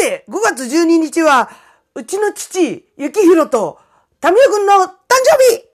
て、5月12日は、うちの父、幸宏と、民生くんの誕生日。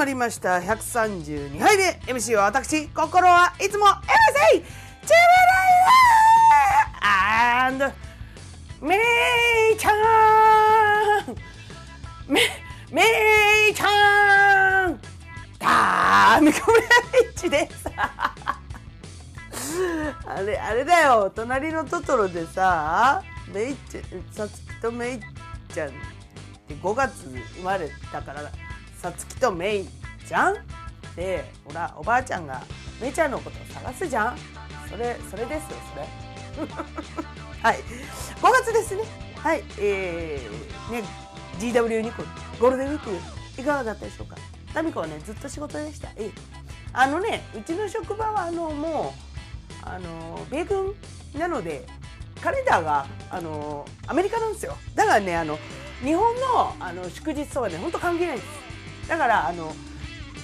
まりました。132杯目 MC は私、心はいつも MC! チェベライアンドメイちゃんメメイちゃんダーミコメイチですあれ、あれだよ。隣のトトロでさ、メイちゃん、さつきとメイちゃんって5月生まれたから、さつきとメイちゃんで、ほら、おばあちゃんがメイちゃんのことを探すじゃんそれ、それですよ、それ。はい。5月ですね。はい。えー、ね、GW ニコ、ゴールデンウィーク、いかがだったでしょうか？タミコはね、ずっと仕事でした。ええあのね、うちの職場は、あの、もう、あの米軍なのでカレンダーがあのアメリカなんですよだからねあの日本のあの祝日とはね本当関係ないんですだからあの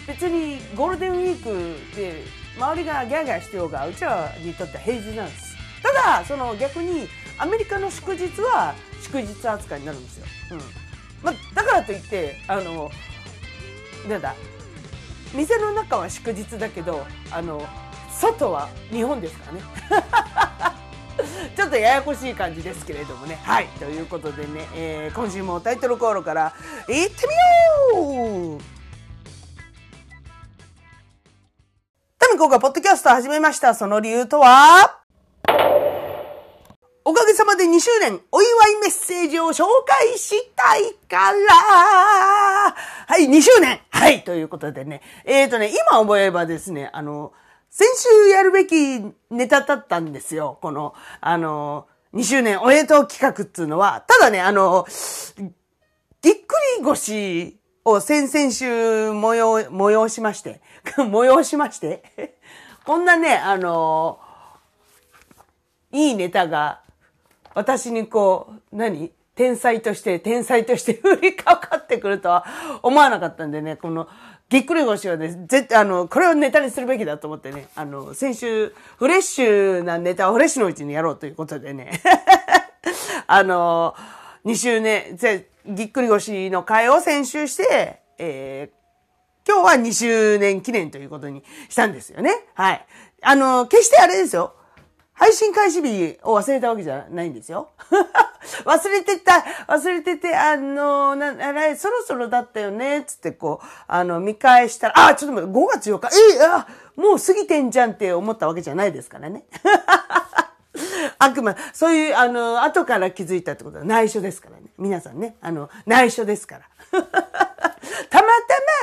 別にゴールデンウィークで周りがギャーギャーしてようがうちらにとっては平日なんです。ただその逆にアメリカの祝日は祝日扱いになるんですよ、うん。まあ、だからといってあのなんだ店の中は祝日だけどあの外は日本ですからね。ちょっとややこしい感じですけれどもね。はい。ということでね、えー今週もタイトルコールからいってみよう！タミコがポッドキャスト始めました。その理由とは？おかげさまで2周年お祝いメッセージを紹介したいから！はい、2周年はい、ということでね。えーとね、今思えばですね、あの、先週やるべきネタだったんですよ。この、あの、2周年おめでとう企画っていうのは。ただね、あの、ぎっくり腰を先々週催、催しまして、催しまして、こんなね、あの、いいネタが、私にこう、何？天才として、天才として 降りかかってくるとは思わなかったんでね、この、ぎっくり腰はね、絶対、あの、これをネタにするべきだと思ってね、あの、先週、フレッシュなネタをフレッシュのうちにやろうということでね、あの、2週年、ぜぎっくり腰の会を先週して、えー、今日は2周年記念ということにしたんですよね。はい。あの、決してあれですよ。配信開始日を忘れたわけじゃないんですよ。忘れてた、忘れてて、あの、な、あれ、そろそろだったよね、つってこう、あの、見返したら、あ、ちょっと待って、5月8日、えあ、もう過ぎてんじゃんって思ったわけじゃないですからね。あくま、そういう、あの、後から気づいたってことは内緒ですからね。皆さんね、あの、内緒ですから。たまた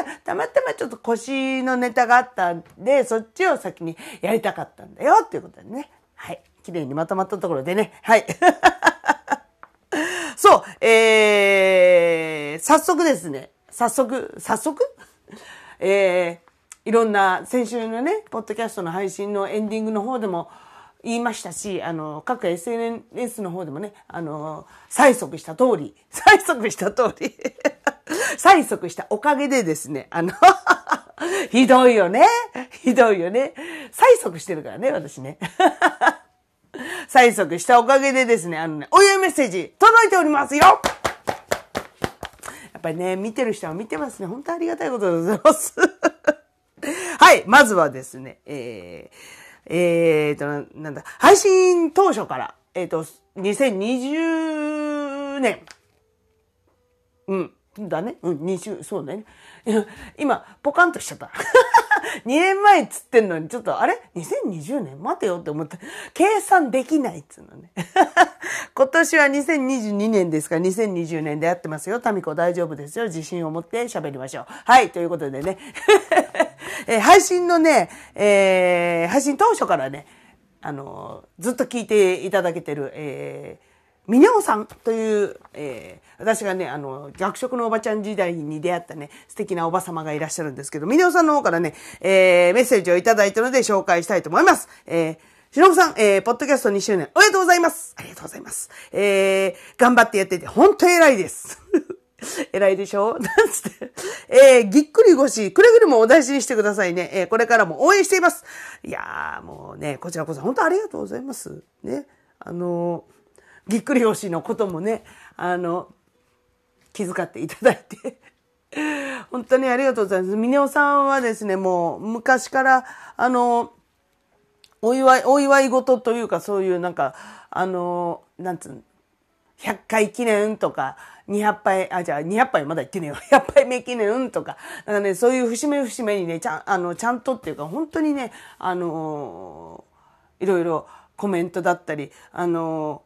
ま、たまたまちょっと腰のネタがあったんで、そっちを先にやりたかったんだよっていうことでね。はい。綺麗にまとまったところでね。はい。そう、えー、早速ですね。早速、早速？えー、いろんな先週のね、ポッドキャストの配信のエンディングの方でも言いましたし、あの、各 SNS の方でもね、あの、催促した通り、催促した通り、催促したおかげでですね、あの、ひどいよね。ひどいよね。催促してるからね、私ね。催促したおかげでですね、あのね、お祝いメッセージ届いておりますよやっぱりね、見てる人は見てますね。本当ありがたいことでございます。はい、まずはですね、えー、えっ、ー、と、なんだ、配信当初から、えっ、ー、と、2020年、うん、だね。うん、20、そうだね。今、ポカンとしちゃった。2年前っつってんのに、ちょっと、あれ ?2020 年？待てよって思って、計算できないっつうのね。今年は2022年ですか？ら、2020年でやってますよ。タミコ大丈夫ですよ。自信を持って喋りましょう。はい、ということでね。え、配信のね、えー、配信当初からね、あの、ずっと聞いていただけてる、えー、ミネオさんという、えー、私がね、あの、学食のおばちゃん時代に出会ったね、素敵なおば様がいらっしゃるんですけど、ミネオさんの方からね、えー、メッセージをいただいたので紹介したいと思います。えーしのぶさん、えー、ポッドキャスト2周年、おめでとうございますありがとうございます。えー、頑張ってやってて、ほんと偉いです。偉いでしょ？なんつって。えー、ぎっくり腰、くれぐれもお大事にしてくださいね。えー、これからも応援しています。いやー、もうね、こちらこそ本当ありがとうございます。ね。あのーぎっくり腰のこともね、あの、気遣っていただいて 本当にありがとうございます。ミネオさんはですね、もう昔から、あの、お祝い、お祝い事というか、そういうなんか、あの、なんつう100回記念とか、200杯、あ、じゃあ200杯まだ言ってねえよ。100杯目記念とか、なんかね、そういう節目節目にね、ちゃん、あの、ちゃんとっていうか、本当にね、あのいろいろコメントだったり、あの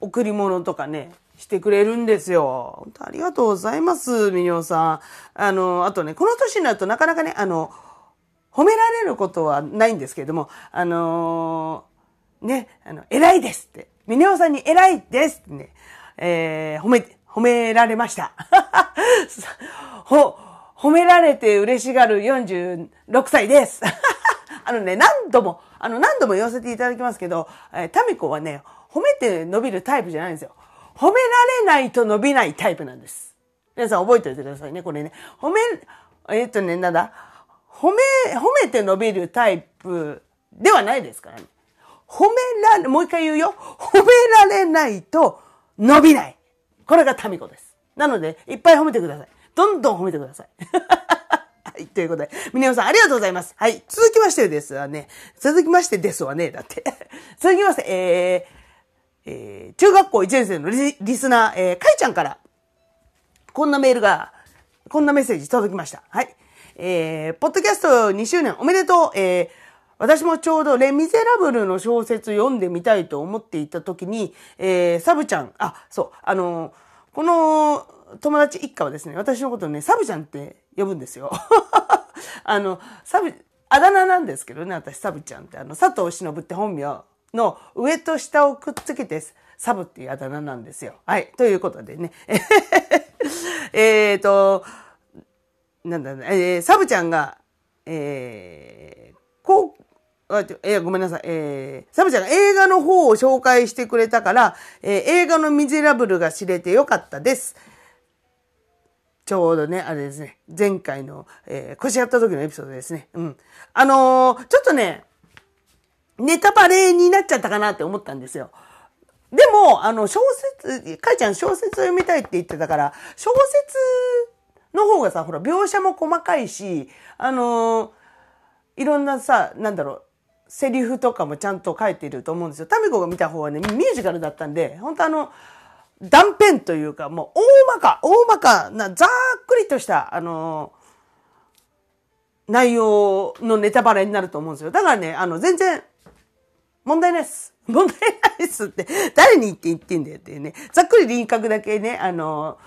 贈り物とかね、してくれるんですよ。本当ありがとうございます、みにょさん。あの、あとね、この年になるとなかなかね、あの、褒められることはないんですけれども、あのー、ね、あの、偉いですって。ミネオさんに偉いですってね、えー、褒め、褒められました。ほ、褒められて嬉しがる46歳です。あのね、何度も、あの、何度も言わせていただきますけど、えー、タミコはね、褒めて伸びるタイプじゃないんですよ。褒められないと伸びないタイプなんです。皆さん覚えておいてくださいね、これね。褒め、えー、っとね、なんだ、褒め、褒めて伸びるタイプではないですからね。褒められ、もう一回言うよ。褒められないと伸びない。これがタミコです。なので、いっぱい褒めてください。どんどん褒めてください。はい、ということで、ミネオさんありがとうございます。はい、続きましてですわね。続きましてですわね。だって。続きまして、えー、えー、中学校1年生のリリスナー、えー、かいちゃんから、こんなメールが、こんなメッセージ届きました。はい。えー、ポッドキャスト2周年おめでとう。えー、私もちょうどレ・ミゼラブルの小説読んでみたいと思っていた時に、えー、サブちゃん、あ、そう、あのー、この友達一家はですね、私のことをね、サブちゃんって呼ぶんですよ。あの、サブ、あだ名なんですけどね、私サブちゃんって、あの、佐藤忍って本名の上と下をくっつけてサブっていうあだ名なんですよ。はい。ということでね。えっと、なんだね、えー、サブちゃんが、えー、こう、あえー、ごめんなさい。えー、サブちゃんが映画の方を紹介してくれたから、えー、映画のミゼラブルが知れてよかったです。ちょうどね、あれですね。前回の、えー、腰やった時のエピソードですね。うん。あのー、ちょっとね、ネタバレになっちゃったかなって思ったんですよ。でも、あの、小説、かいちゃん小説を読みたいって言ってたから、小説の方がさ、ほら、描写も細かいし、あのいろんなさ、なんだろう、セリフとかもちゃんと書いてると思うんですよ。タミコが見た方はね、ミュージカルだったんで、本当あの、断片というか、もう大まか、大まかな、ざっくりとした、あの内容のネタバレになると思うんですよ。だからね、あの、全然、問題ないです。問題ないですって、誰に言って言ってんだよっていうね。ざっくり輪郭だけね、あの、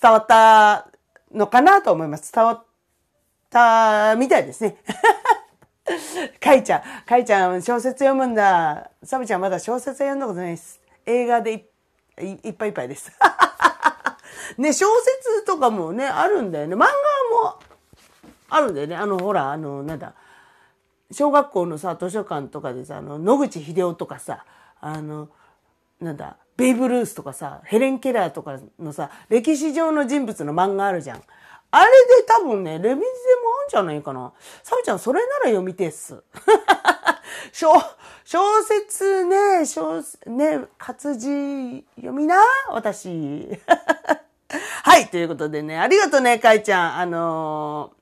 伝わったのかなと思います。伝わったみたいですね。かいちゃん、かいちゃん小説読むんだ。サブちゃんまだ小説読んだことないです。映画でいいっぱいいっぱいです。ね、小説とかもね、あるんだよね。漫画もあるんだよね。あの、ほら、あの、なんだ、小学校のさ図書館とかでさあの野口英世とかさあのなんだベイブ・ルースとかさヘレン・ケラーとかのさ歴史上の人物の漫画あるじゃん。あれで多分ね、レミゼもあるんじゃないかな。サブちゃん、それなら読みてっす。小、小説ね、小、ね、活字読みな、私。はい、ということでね、ありがとうね、かいちゃん。あの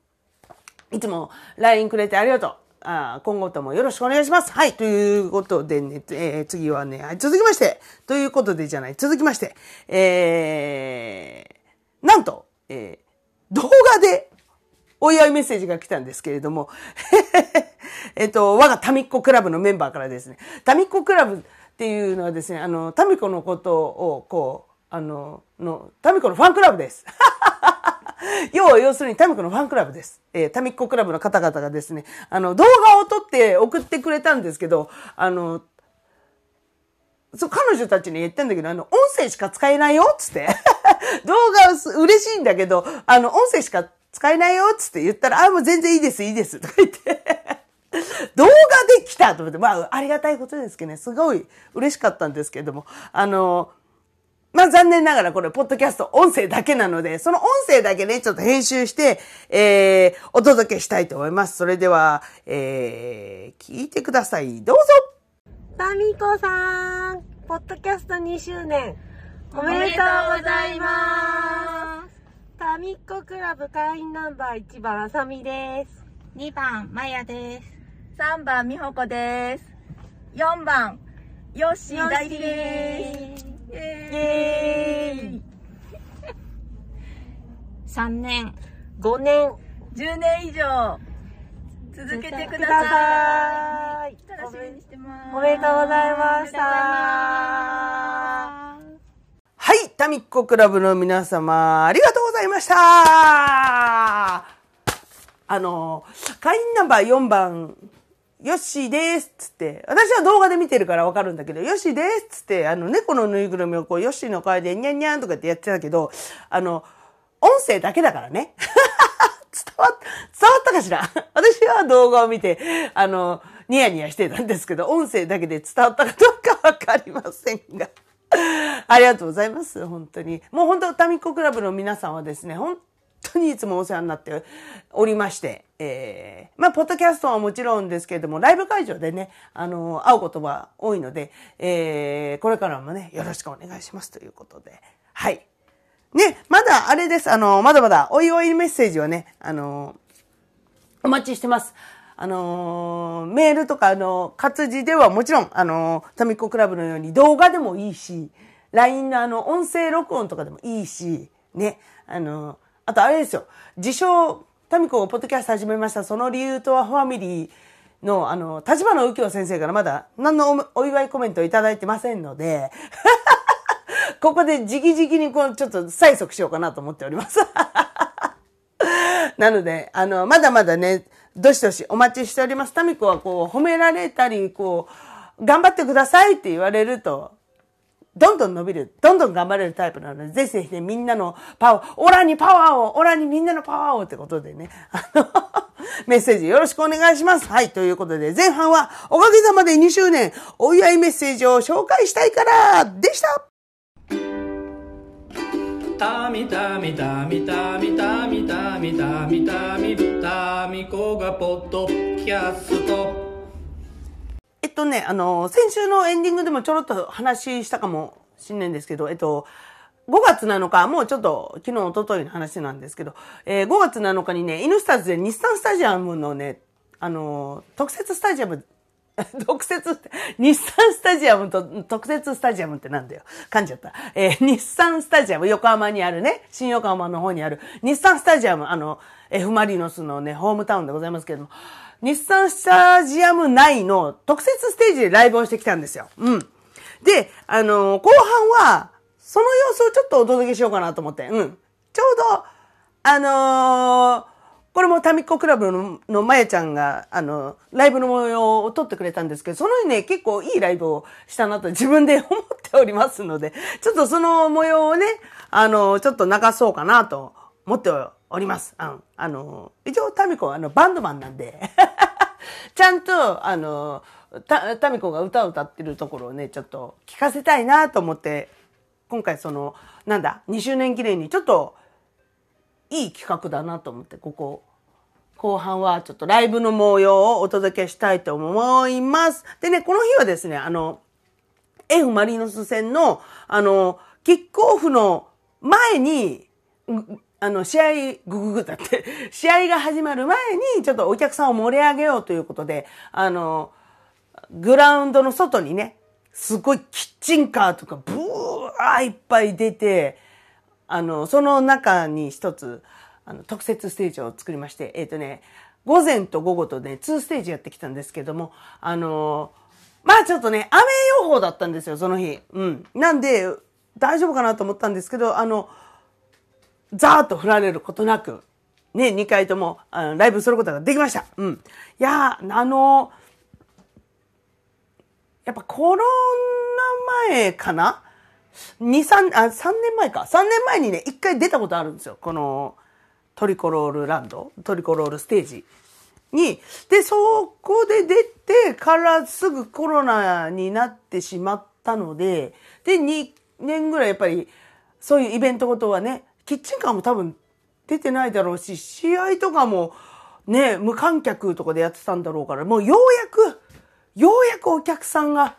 ー、いつも LINE くれてありがとう。あ今後ともよろしくお願いします。はい。ということでね、えー、次はね、続きまして、ということでじゃない、続きまして、えー、なんと、えー、動画でお祝いメッセージが来たんですけれども、えっと、我がタミッコクラブのメンバーからですね、タミッコクラブっていうのはですね、あの、タミコのことを、こう、あの、の、タミコのファンクラブです。要は要するにタミコのファンクラブです。えー、タミッコクラブの方々がですね、あの、動画を撮って送ってくれたんですけど、あの、そう、彼女たちに言ってんだけど、あの、音声しか使えないよっつって。動画嬉しいんだけど、あの、音声しか使えないよっつって言ったら、あ、もう全然いいです、いいです。とか言って。動画で来たと思って、まあ、ありがたいことですけどね、すごい嬉しかったんですけれども、あの、まあ残念ながらこれ、ポッドキャスト音声だけなので、その音声だけね、ちょっと編集して、えー、お届けしたいと思います。それでは、えー、聞いてください。どうぞタミコさん、ポッドキャスト2周年、おめでとうございます。タミコクラブ会員ナンバー1番、あさみです。2番、まやです。3番、みほこです。4番、よっしー大輝です。イエーイ3年、5年、10年以上、続けてください。楽しみにしてます。おめでとうございました。はい、タミッコクラブの皆様、ありがとうございました。あの、会員ナンバー4番、よっしーですつって、私は動画で見てるからわかるんだけど、よっしーですっつって、あの、猫のぬいぐるみをこう、よっしーの声でにゃんにゃんとかってやってたけど、あの、音声だけだからね。伝わ、伝わったかしら？私は動画を見て、あの、ニヤニヤしてたんですけど、音声だけで伝わったかどうかわかりませんが。ありがとうございます。本当に。もう本当、タミコクラブの皆さんはですね、本当にいつもお世話になっておりまして、えー、まあ、ポッドキャストはもちろんですけれども、ライブ会場でね、あの、会うことは多いので、えー、これからもね、よろしくお願いしますということで、はい。ね、まだあれです。あの、まだまだお祝いメッセージはね、あの、お待ちしてます。あのメールとか、あの、活字ではもちろん、あのタミコクラブのように動画でもいいし、LINE のあの、音声録音とかでもいいし、ね、あのあとあれですよ、自称、タミコがポッドキャスト始めました、その理由とはファミリーの、あの、立花右京先生からまだ何のお祝いコメントをいただいてませんので、ここで直々にこう、ちょっと催促しようかなと思っております。なので、あの、まだまだね、どしどしお待ちしております。タミコはこう、褒められたり、こう、頑張ってくださいって言われると、どんどん伸びる、どんどん頑張れるタイプなので、ぜひぜひね、みんなのパワー、オラにパワーを、オラにみんなのパワーをってことでね、あの、メッセージよろしくお願いします。はい、ということで、前半はおかげさまで2周年、お祝いメッセージを紹介したいからでしたたみたみたみたみたみたみたみたみたみこがポッドキャストっとね、あの、先週のエンディングでもちょろっと話したかもしんないんですけど、えっと、5月7日、もうちょっと昨日、おとといの話なんですけど、えー、5月7日にね、イヌスターズで日産スタジアムのね、あの、特設スタジアム、特設、日産スタジアムと特設スタジアムってなんだよ。噛んじゃった。えー、日産スタジアム、横浜にあるね、新横浜の方にある日産スタジアム、あの、F マリノスのね、ホームタウンでございますけれども、日産スタジアム内の特設ステージでライブをしてきたんですよ。うん。で、あのー、後半は、その様子をちょっとお届けしようかなと思って、うん。ちょうど、あのー、これもタミコクラブののまやちゃんが、あの、ライブの模様を撮ってくれたんですけど、その日ね、結構いいライブをしたなと自分で思っておりますので、ちょっとその模様をね、あの、ちょっと流そうかなと思っております。あの、あの一応タミコはあのバンドマンなんで ちゃんと、あの、た、タミコが歌を歌ってるところをね、ちょっと聞かせたいなと思って、今回その、なんだ、2周年記念にちょっと、いい企画だなと思って、ここ、後半はちょっとライブの模様をお届けしたいと思います。でね、この日はですね、あの、F マリノス戦の、あの、キックオフの前に、あの、試合、ぐぐぐだって、試合が始まる前に、ちょっとお客さんを盛り上げようということで、あの、グラウンドの外にね、すごいキッチンカーとかブワーいっぱい出て、あの、その中に一つ、あの、特設ステージを作りまして、えっ、とね、午前と午後とね、2ステージやってきたんですけども、あの、まあちょっとね、雨予報だったんですよ、その日。うん。なんで、大丈夫かなと思ったんですけど、あの、ザーッと降られることなく、ね、2回ともあのライブすることができました。うん。いやー、あの、やっぱコロナ前かな ?2、3、あ、3年前か。3年前にね、1回出たことあるんですよ。このトリコロールランド、トリコロールステージに。で、そこで出てからすぐコロナになってしまったので、で、2年ぐらいやっぱり、そういうイベントごとはね、キッチンカーも多分出てないだろうし、試合とかもね、無観客とかでやってたんだろうから、もうようやく、ようやくお客さんが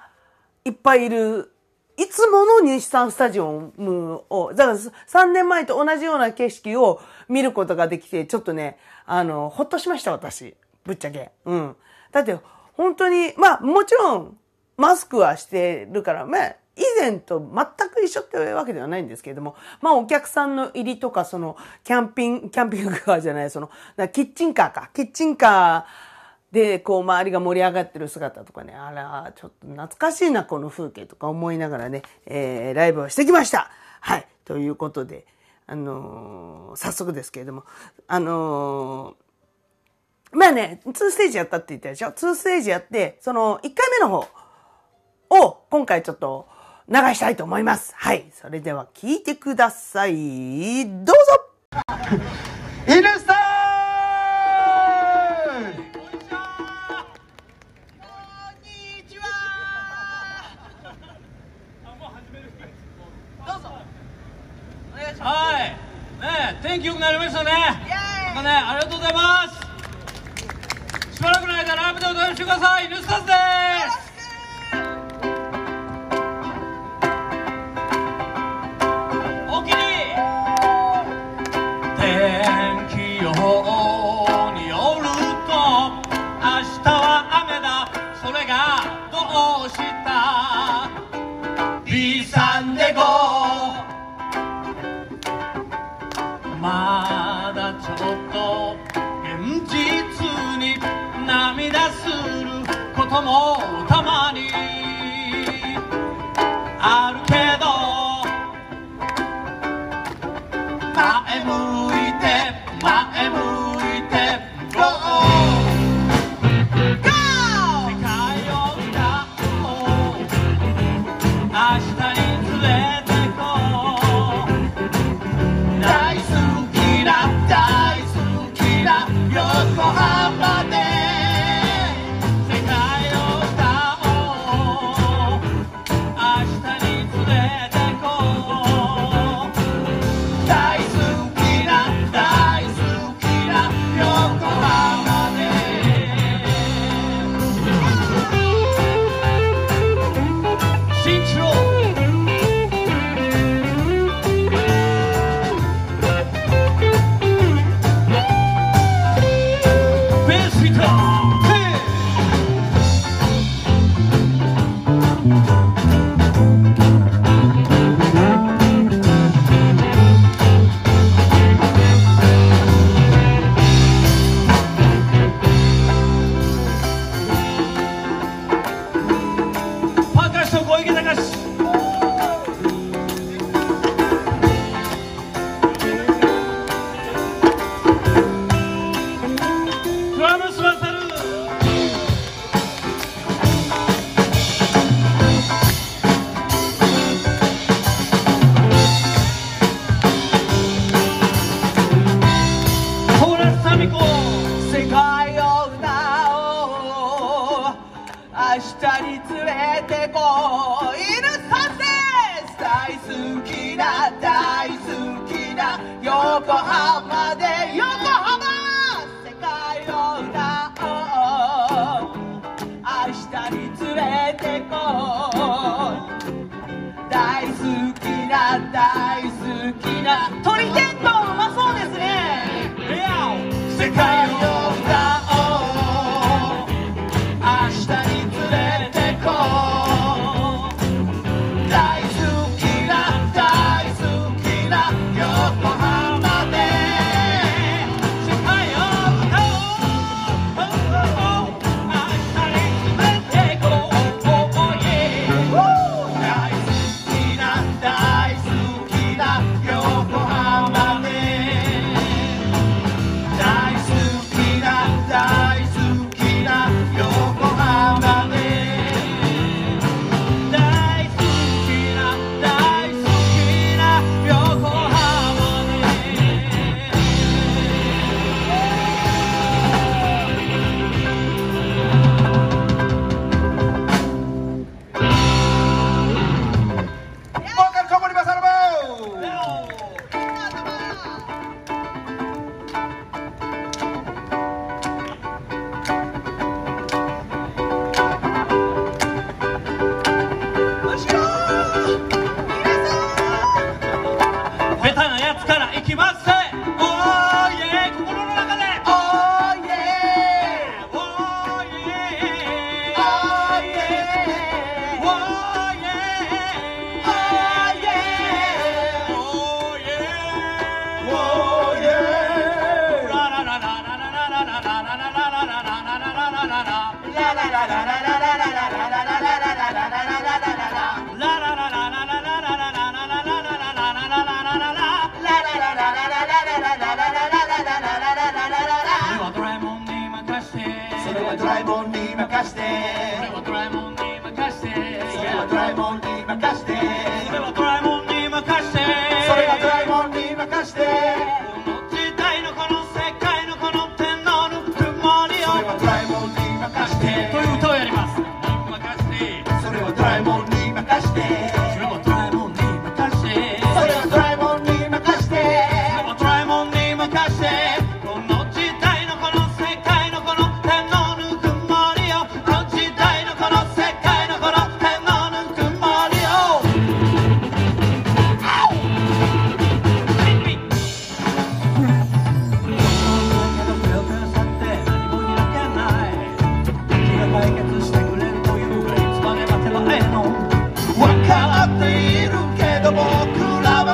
いっぱいいる、いつもの日産スタジオムを、だから3年前と同じような景色を見ることができて、ちょっとね、あの、ほっとしました、私。ぶっちゃけ。うん。だって、本当に、まあ、もちろん、マスクはしてるから、まあ、以前と全く一緒ってわけではないんですけれども、まあお客さんの入りとか、その、キャンピング、キャンピングカーじゃない、その、キッチンカーか。キッチンカーで、こう、周りが盛り上がってる姿とかね、あら、ちょっと懐かしいな、この風景とか思いながらね、えー、ライブをしてきました。はい。ということで、あのー、早速ですけれども、あのー、まあね、2ステージやったって言ったでしょ ?2 ステージやって、その1回目の方を今回ちょっと流したいと思います。はい。それでは聞いてください。どうぞライブでお楽しみください。ヌスタスです。おきに。天気予報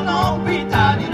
não pintaria.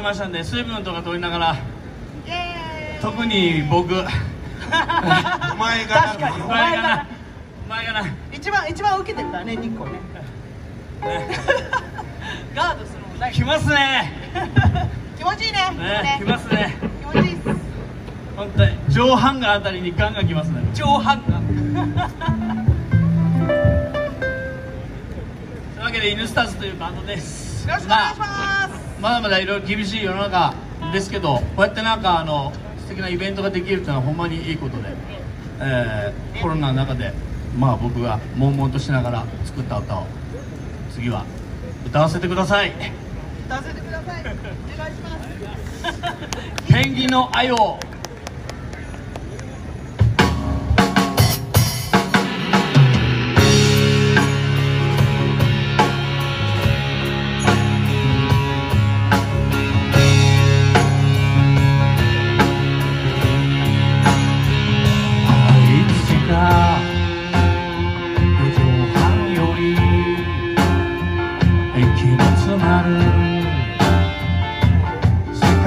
きましたんで水分とか取りながら特に僕。お前が確かにお前がな。お前がな。一番一番受けてるからね日光ね。ガードするもんない来ますね。気持ちいいね。ね来ますね。気持ちいいっす。本当に。上半身あたりにガンガン来ますね。上半がというわけで「イヌスターズ」というバンドです。よろしくお願いします。まあまだまだいろいろ厳しい世の中ですけどこうやってなんかあの素敵なイベントができるっていうのはほんまにいいことで、えーコロナの中でまあ僕が悶々としながら作った歌を次は歌わせてください。歌わせてください。お願いします。ペンギンの愛を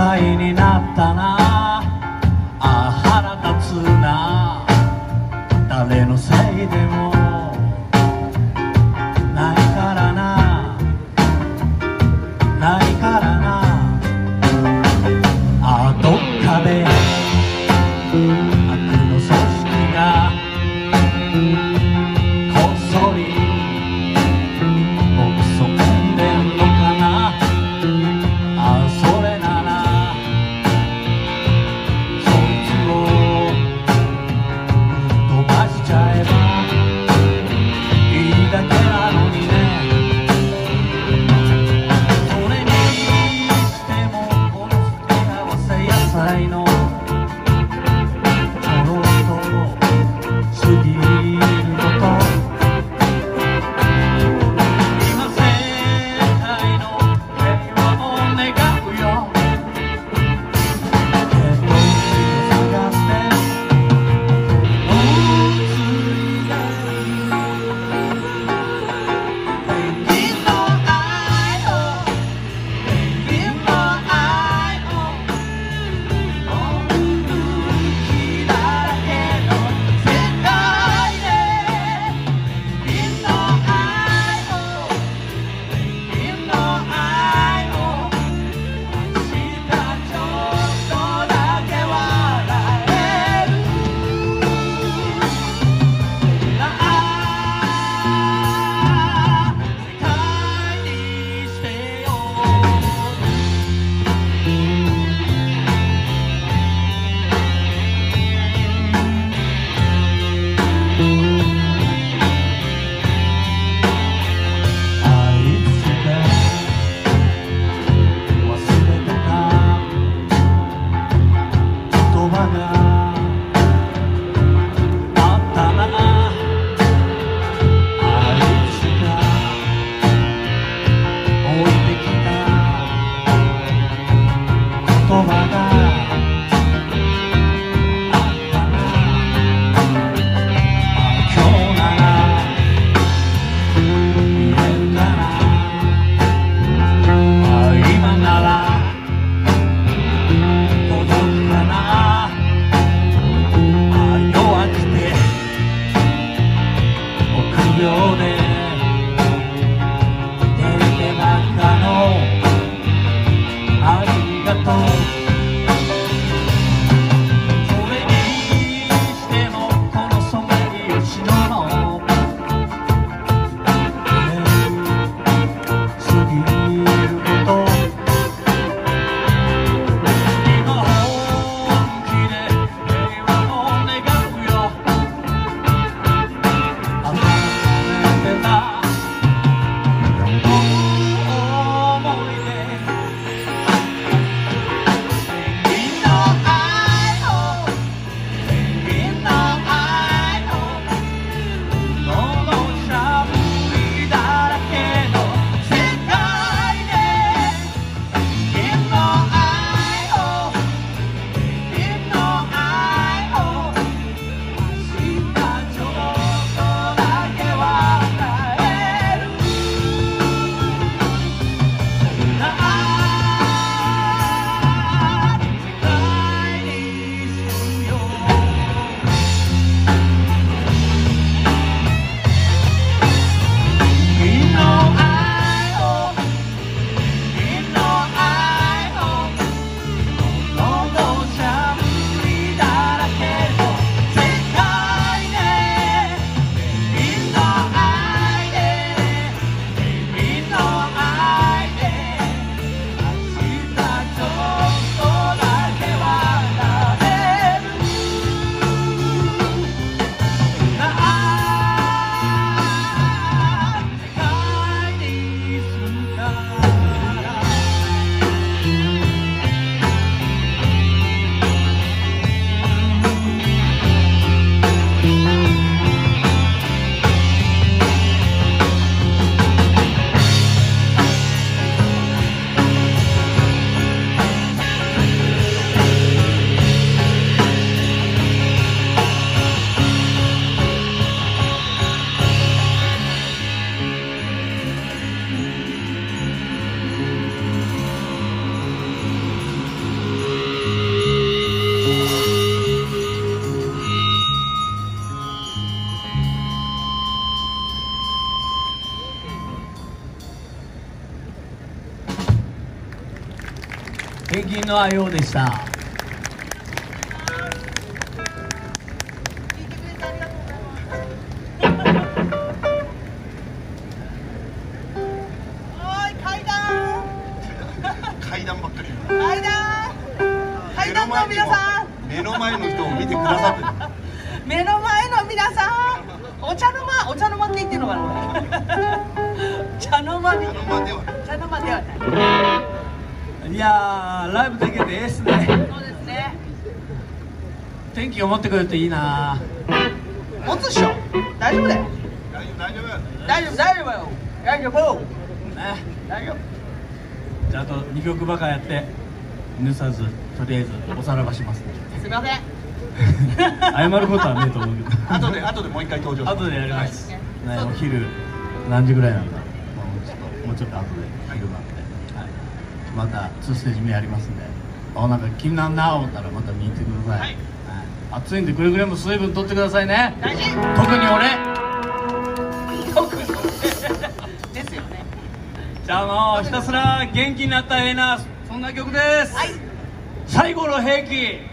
世界になったな。ペンのあようでした。気が持ってくれるといいな。持つっしょ。大丈夫だよ。大丈夫大丈夫。や大丈夫大丈夫よ。大丈夫。ね。大丈夫。じゃああと2曲ばかやって。ぬさずとりあえずおさらばしますね。すみません。謝ることはねえと思うけど。後で後でもう一回登場後でやります、ねそうお昼何時ぐらいなんだ、まあ、もうちょっともうちょっと後で昼なんで、はい、また2ステージ目やりますんで。あなんか気になんな思ったらまた見に行ってください、はい暑いんでくれぐれも水分取ってくださいね。大事。特に俺。特にですよね。じゃあもうひたすら元気になったらええなそんな曲です、はい。最後の兵器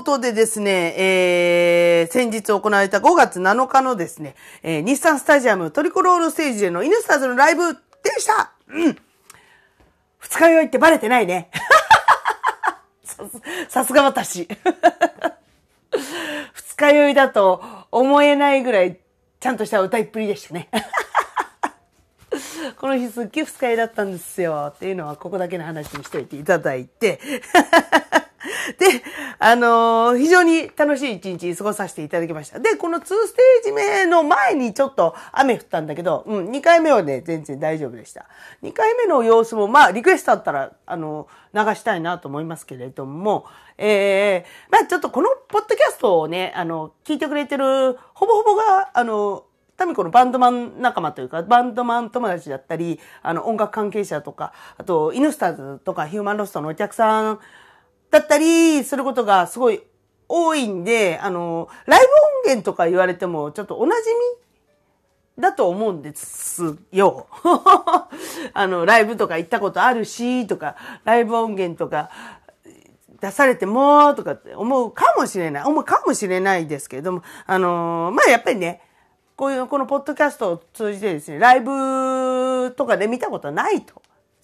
ということでですね、えー、先日行われた5月7日のですね、えー、日産スタジアムトリコロールステージでのイヌスターズのライブでしたうん二日酔いってバレてないね。さすさすが私。二日酔いだと思えないぐらいちゃんとした歌いっぷりでしたね。この日すっげえ二日酔いだったんですよ。っていうのはここだけの話にしといていただいて。で、あのー非常に楽しい一日過ごさせていただきました。で、この2ステージ目の前にちょっと雨降ったんだけど、うん、2回目はね、全然大丈夫でした。2回目の様子も、まあ、リクエストあったら、あの、流したいなと思いますけれども、えー、まあ、ちょっとこのポッドキャストをね、あの、聞いてくれてる、ほぼほぼが、あの、タミコのバンドマン仲間というか、バンドマン友達だったり、あの、音楽関係者とか、あと、イヌスターズとかヒューマンロストのお客さんだったりすることがすごい多いんで、あの、ライブ音源とか言われても、ちょっとお馴染みだと思うんですよ。あの、ライブとか行ったことあるし、とか、ライブ音源とか、出されても、とかって思うかもしれない。思うかもしれないですけれども、あのまあ、やっぱりね、こういう、このポッドキャストを通じてですね、ライブとかで見たことないと。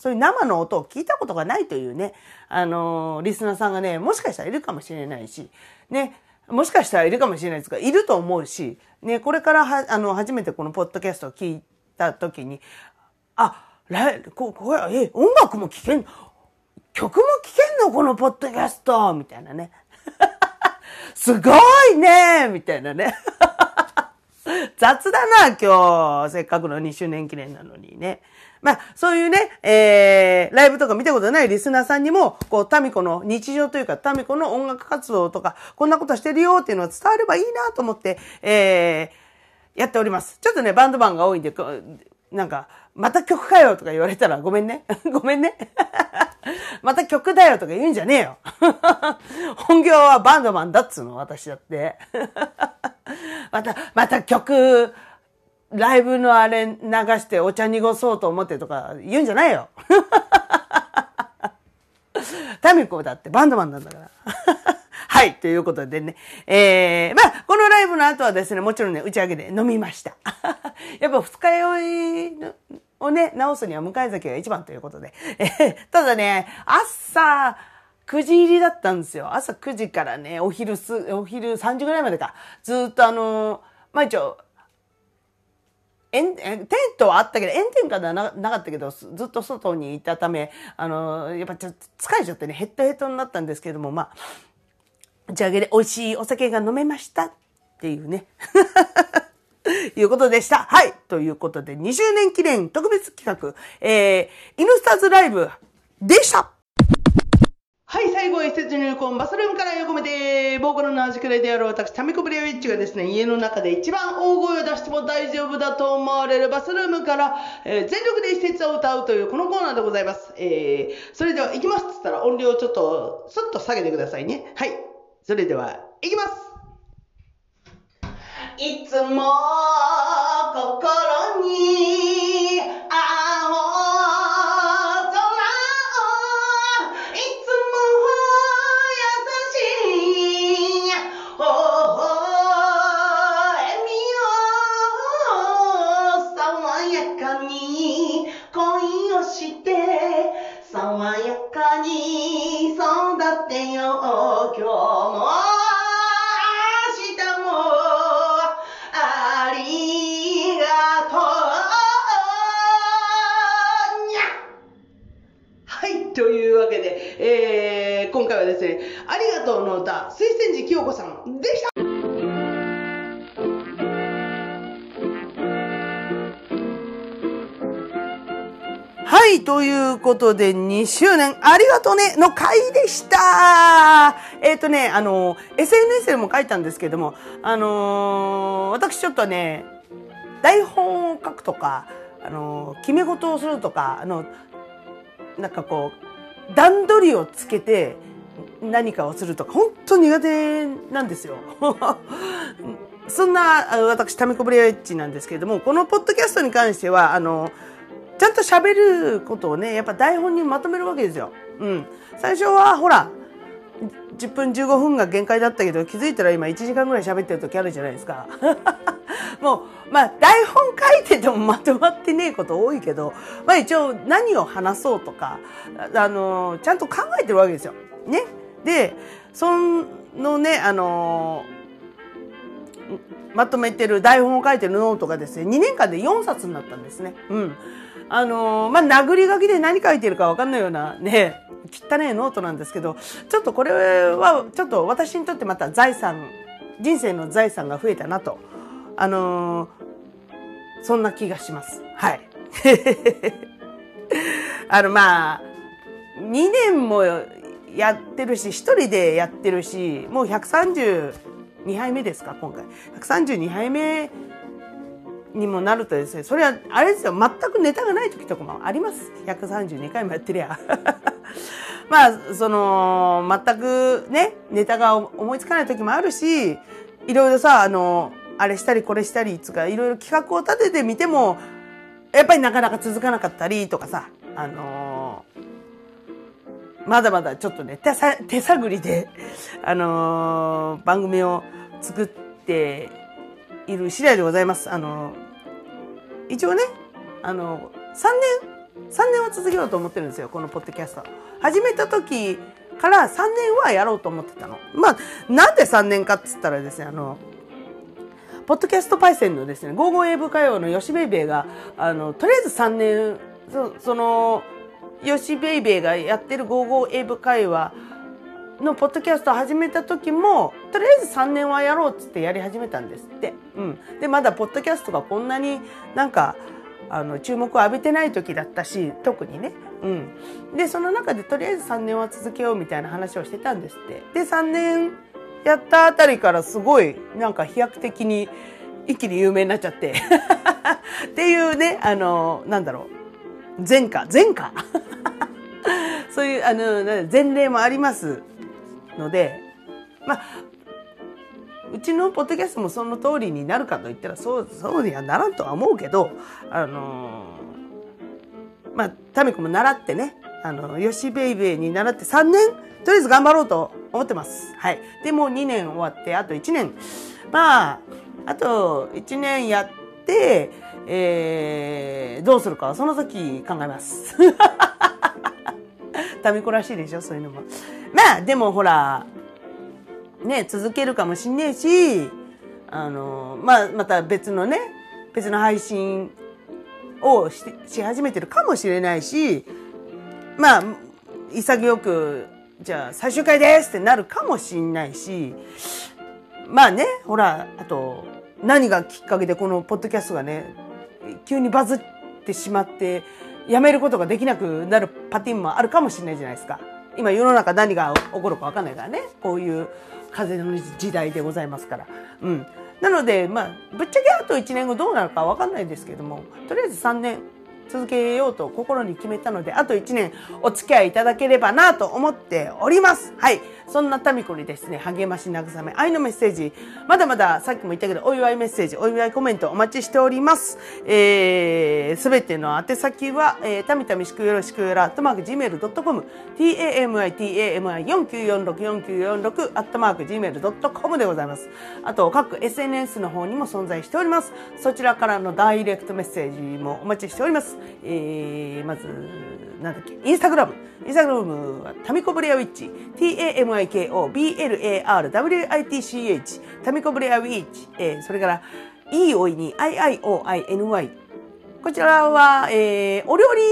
そういう生の音を聞いたことがないというね、あのーリスナーさんがね、もしかしたらいるかもしれないし、ね、もしかしたらいるかもしれないですが、いると思うし、ね、これからは、あの、初めてこのポッドキャストを聞いたときに、あ、ライこ、これ、え、音楽も聴けん、曲も聴けんの？このポッドキャスト？みたいなね。すごいねみたいなね。雑だな、今日。せっかくの2周年記念なのにね。まあ、そういうね、えー、ライブとか見たことないリスナーさんにも、こう、タミコの日常というか、タミコの音楽活動とか、こんなことしてるよっていうのが伝わればいいなと思って、えー、やっております。ちょっとね、バンドマンが多いんで、なんか、また曲かよとか言われたらごめんね。ごめんね。また曲だよとか言うんじゃねえよ。本業はバンドマンだっつうの、私だって。また、また曲、ライブのあれ流してお茶濁そうと思ってとか言うんじゃないよ。タミコだってバンドマンなんだから。はい、ということでね。えー、まあ、このライブの後はですね、もちろんね、打ち上げで飲みました。やっぱ二日酔いをね、直すには向かい酒が一番ということで。えーただね、朝、9時入りだったんですよ。朝9時からね、お昼す、お昼3時ぐらいまでか。ずっとあのまあ一応、炎えテントはあったけど、炎天下ではななかったけど、ずっと外にいたため、あの、やっぱちょっと疲れちゃってね、ヘッドヘッドになったんですけども、まあ、打ち上げで美味しいお酒が飲めましたっていうね。いうことでした。はい。ということで、2周年記念特別企画、えー、イヌスターズライブでした。はい、最後は一節入魂バスルームから横目で、ボーカルの味くらいである私、タミコブレウィッチがですね、家の中で一番大声を出しても大丈夫だと思われるバスルームから、えー全力で一節を歌うというこのコーナーでございます。えー、それでは行きますっつったら音量をちょっと、スッと下げてくださいね。はい。それでは、行きますいつも心にことで、2周年ありがとねの回でしたえっ、とね、あの、SNS でも書いたんですけども、あのー私ちょっとね、台本を書くとか、あのー決め事をするとか、あの、なんかこう、段取りをつけて、何かをするとか、本当苦手なんですよ。そんな、私、タミコブレアッチなんですけれども、このポッドキャストに関しては、あの、ちゃんと喋ることをね、やっぱ台本にまとめるわけですよ。うん。最初は、ほら、10分15分が限界だったけど、気づいたら今1時間ぐらい喋ってる時あるじゃないですか。もう、まあ、台本書いててもまとまってねえこと多いけど、まあ一応何を話そうとか、あの、ちゃんと考えてるわけですよ。ね。で、そのね、あの、まとめてる台本を書いてるノートがですね、2年間で4冊になったんですね。うん。あのーまあ、殴り書きで何書いてるかわかんないようなね、汚いノートなんですけど、ちょっとこれは、ちょっと私にとってまた財産、人生の財産が増えたなと、あのーそんな気がします。はい。あの、まあ、2年もやってるし、一人でやってるし、もう130 2杯目ですか、今回。132杯目にもなるとですね、それは、あれですよ、全くネタがない時とかもあります。132回もやってりゃ。まあ、その、全くね、ネタが思いつかない時もあるし、いろいろさ、あの、あれしたりこれしたりつか、いろいろ企画を立ててみても、やっぱりなかなか続かなかったりとかさ、あのまだまだちょっとね、手さ手探りで、あのー番組を作っている次第でございます。あのー一応ね、あのー、3年、3年は続けようと思ってるんですよ、このポッドキャスト。始めた時から3年はやろうと思ってたの。まあ、なんで3年かっつったらですね、あの、ポッドキャストパイセンのですね、ゴーゴー英語歌謡のヨシベイベーが、あの、とりあえず3年、そその、ヨシベイベーがやってるゴーゴー英語会話のポッドキャストを始めた時も、とりあえず3年はやろうっつってやり始めたんですって。うん。で、まだポッドキャストがこんなになんか、あの、注目を浴びてない時だったし、特にね。うん。で、その中でとりあえず3年は続けようみたいな話をしてたんですって。で、3年やったあたりからすごい、なんか飛躍的に一気に有名になっちゃって。っていうね、あの、なんだろう。前科、前科 そういう、あの、前例もありますので、まあ、うちのポッドキャストもその通りになるかと言ったら、そう、そうにはならんとは思うけど、あのまあ、タミコも習ってね、あの、ヨシベイベーに習って3年、とりあえず頑張ろうと思ってます。はい。で、もう2年終わって、あと1年。まあ、あと1年やって、えー、どうするかはその時考えます。タミコらしいでしょそういうのも。まあ、でもほら、ね、続けるかもしんねえし、あの、まあ、また別のね、別の配信をしし始めてるかもしれないし、まあ、潔く、じゃあ最終回ですってなるかもしんないし、まあね、ほら、あと、何がきっかけでこのポッドキャストがね、急にバズってしまって、やめることができなくなるパティーンもあるかもしれないじゃないですか。今世の中何が起こるかわかんないからね。こういう風の時代でございますから。うん。なので、まあ、ぶっちゃけあと1年後どうなるかわかんないですけども、とりあえず3年続けようと心に決めたので、あと1年お付き合いいただければなと思っております。はい。そんなタミコにですね、励まし慰め、愛のメッセージ、まだまださっきも言ったけど、お祝いメッセージ、お祝いコメントお待ちしております。えー、すべての宛先は、えー、たみたみしくよろしくよら、アットマーク gmail.com、tami,tami,4946,4946、アットマーク gmail.com でございます。あと、各 SNS の方にも存在しております。そちらからのダイレクトメッセージもお待ちしております。えー、まず、なんだっけ、インスタグラム。インスタグラムは、タミコブレアウィッチ。t-a-m-i-k-o-b-l-a-r-w-i-t-c-h。タミコブレアウィッチ。えー、それから、いいおいに、i-i-o-i-n-y。こちらは、えー、お料理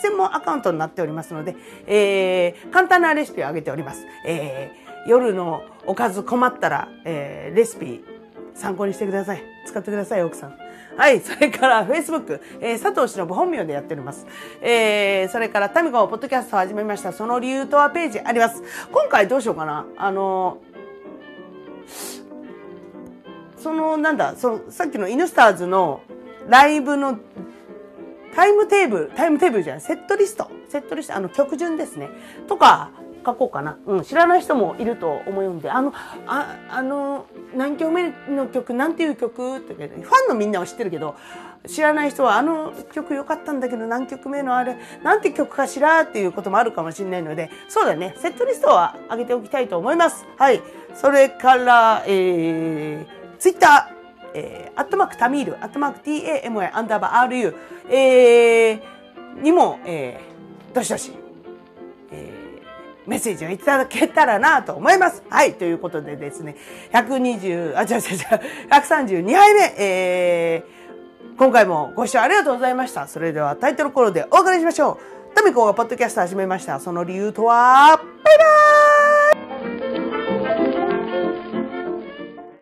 専門アカウントになっておりますので、えー、簡単なレシピを上げております。えー、夜のおかず困ったら、えー、レシピ参考にしてください。使ってください、奥さん。はい。それから、Facebook、えー、佐藤忍本名でやっております。えー、それから、タミコポッドキャストを始めました。その理由とはページあります。今回どうしようかな。あのその、なんだ、その、さっきのイヌスターズのライブのタイムテーブル、タイムテーブルじゃない、セットリスト、セットリスト、あの曲順ですね。とか、書こうかな。うん、知らない人もいると思うんで、あの、あ、あの、何曲目の曲、なんていう曲って、ファンのみんなは知ってるけど、知らない人はあの曲良かったんだけど何曲目のあれ、なんて曲かしらっていうこともあるかもしれないので、そうだね、セットリストは上げておきたいと思います。はい。それから、えー、ツイッター、えー、アットマークタミール、アットマーク TAMI アンダーバー RU、えー、にも、えー、どしどし、メッセージをいただけたらなと思います。はい。ということでですね、120、あ、違う違う違う、132杯目、えー、今回もご視聴ありがとうございました。それではタイトルコールでお別れしましょう。タミコがポッドキャスト始めました。その理由とは、バイバーイ